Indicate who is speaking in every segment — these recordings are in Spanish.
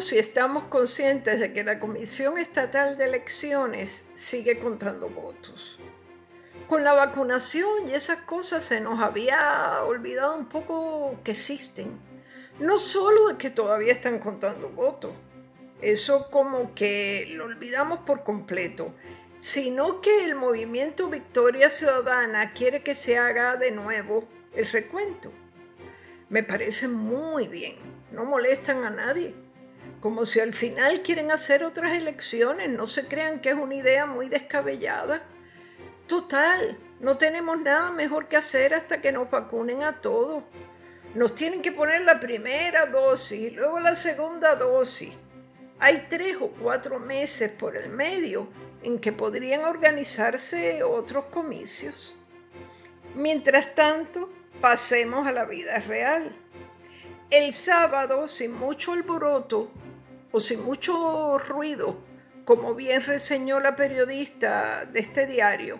Speaker 1: y estamos conscientes de que la Comisión Estatal de Elecciones sigue contando votos. Con la vacunación y esas cosas se nos había olvidado un poco que existen. No solo de que todavía están contando votos, eso como que lo olvidamos por completo, sino que el movimiento Victoria Ciudadana quiere que se haga de nuevo el recuento. Me parece muy bien, no molestan a nadie. Como si al final quieren hacer otras elecciones, no se crean que es una idea muy descabellada. Total, no tenemos nada mejor que hacer hasta que nos vacunen a todos. Nos tienen que poner la primera dosis, luego la segunda dosis. Hay tres o cuatro meses por el medio en que podrían organizarse otros comicios. Mientras tanto, pasemos a la vida real. El sábado, sin mucho alboroto o sin mucho ruido, como bien reseñó la periodista de este diario,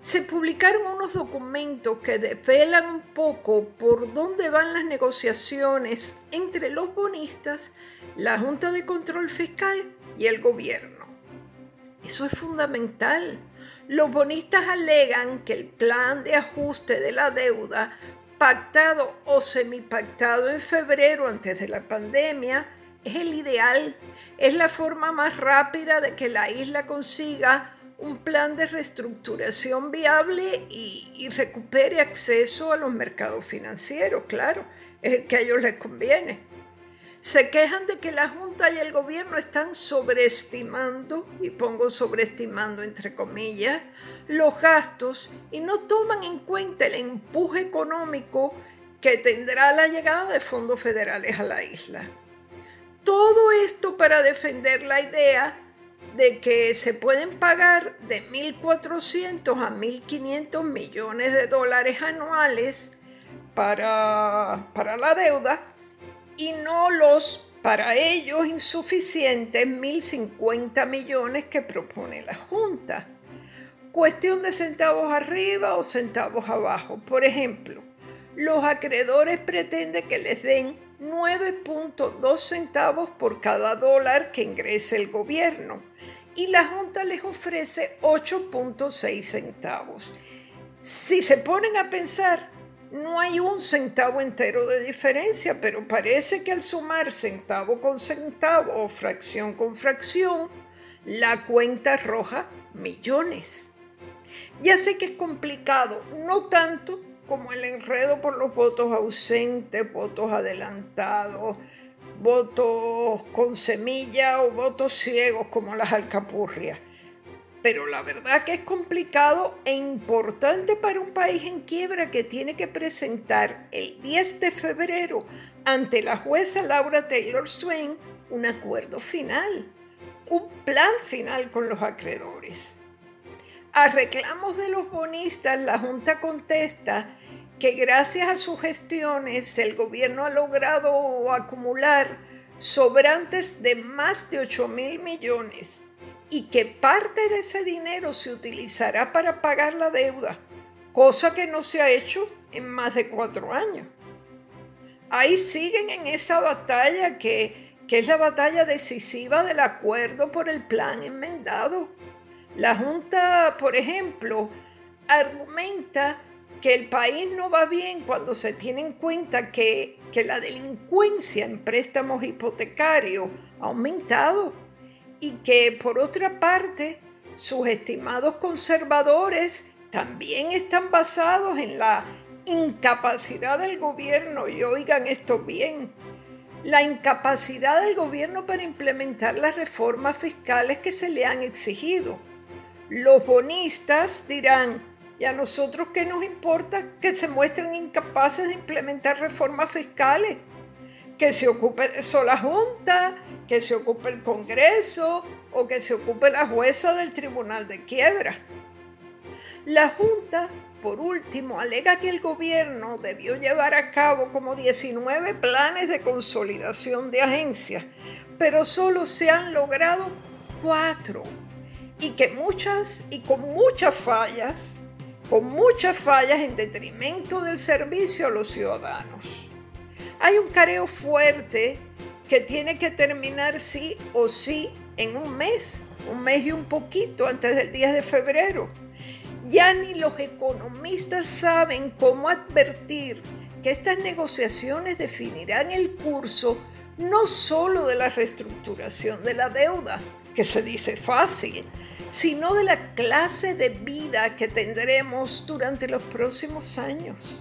Speaker 1: se publicaron unos documentos que desvelan un poco por dónde van las negociaciones entre los bonistas, la Junta de Control Fiscal y el gobierno. Eso es fundamental. Los bonistas alegan que el plan de ajuste de la deuda pactado o semipactado en febrero antes de la pandemia es el ideal, es la forma más rápida de que la isla consiga un plan de reestructuración viable y, recupere acceso a los mercados financieros, claro, es el que a ellos les conviene se quejan de que la Junta y el gobierno están sobreestimando, y pongo sobreestimando entre comillas, los gastos y no toman en cuenta el empuje económico que tendrá la llegada de fondos federales a la isla. Todo esto para defender la idea de que se pueden pagar de 1.400 a 1.500 millones de dólares anuales para, para la deuda y no los para ellos insuficientes 1.050 millones que propone la Junta. Cuestión de centavos arriba o centavos abajo. Por ejemplo, los acreedores pretenden que les den 9.2 centavos por cada dólar que ingrese el gobierno y la Junta les ofrece 8.6 centavos. Si se ponen a pensar, no hay un centavo entero de diferencia, pero parece que al sumar centavo con centavo o fracción con fracción, la cuenta arroja millones. Ya sé que es complicado, no tanto como el enredo por los votos ausentes, votos adelantados, votos con semilla o votos ciegos como las alcapurrias pero la verdad que es complicado e importante para un país en quiebra que tiene que presentar el 10 de febrero ante la jueza Laura Taylor Swain un acuerdo final, un plan final con los acreedores. A reclamos de los bonistas, la Junta contesta que gracias a sus gestiones el gobierno ha logrado acumular sobrantes de más de 8 mil millones y que parte de ese dinero se utilizará para pagar la deuda, cosa que no se ha hecho en más de cuatro años. Ahí siguen en esa batalla que, que es la batalla decisiva del acuerdo por el plan enmendado. La Junta, por ejemplo, argumenta que el país no va bien cuando se tiene en cuenta que, que la delincuencia en préstamos hipotecarios ha aumentado y que por otra parte sus estimados conservadores también están basados en la incapacidad del gobierno, y oigan esto bien, la incapacidad del gobierno para implementar las reformas fiscales que se le han exigido. Los bonistas dirán, ¿y a nosotros qué nos importa que se muestren incapaces de implementar reformas fiscales? Que se ocupe de eso la Junta, que se ocupe el Congreso o que se ocupe la jueza del Tribunal de Quiebra. La Junta, por último, alega que el gobierno debió llevar a cabo como 19 planes de consolidación de agencias, pero solo se han logrado cuatro y que muchas y con muchas fallas, con muchas fallas en detrimento del servicio a los ciudadanos. Hay un careo fuerte que tiene que terminar sí o sí en un mes, un mes y un poquito antes del 10 de febrero. Ya ni los economistas saben cómo advertir que estas negociaciones definirán el curso no solo de la reestructuración de la deuda, que se dice fácil, sino de la clase de vida que tendremos durante los próximos años.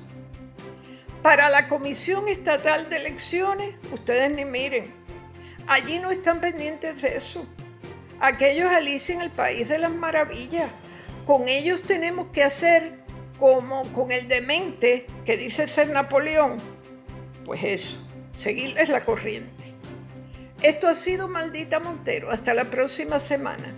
Speaker 1: Para la Comisión Estatal de Elecciones, ustedes ni miren, allí no están pendientes de eso. Aquellos Alicia en el País de las Maravillas. Con ellos tenemos que hacer como con el demente que dice ser Napoleón. Pues eso, seguirles la corriente. Esto ha sido Maldita Montero. Hasta la próxima semana.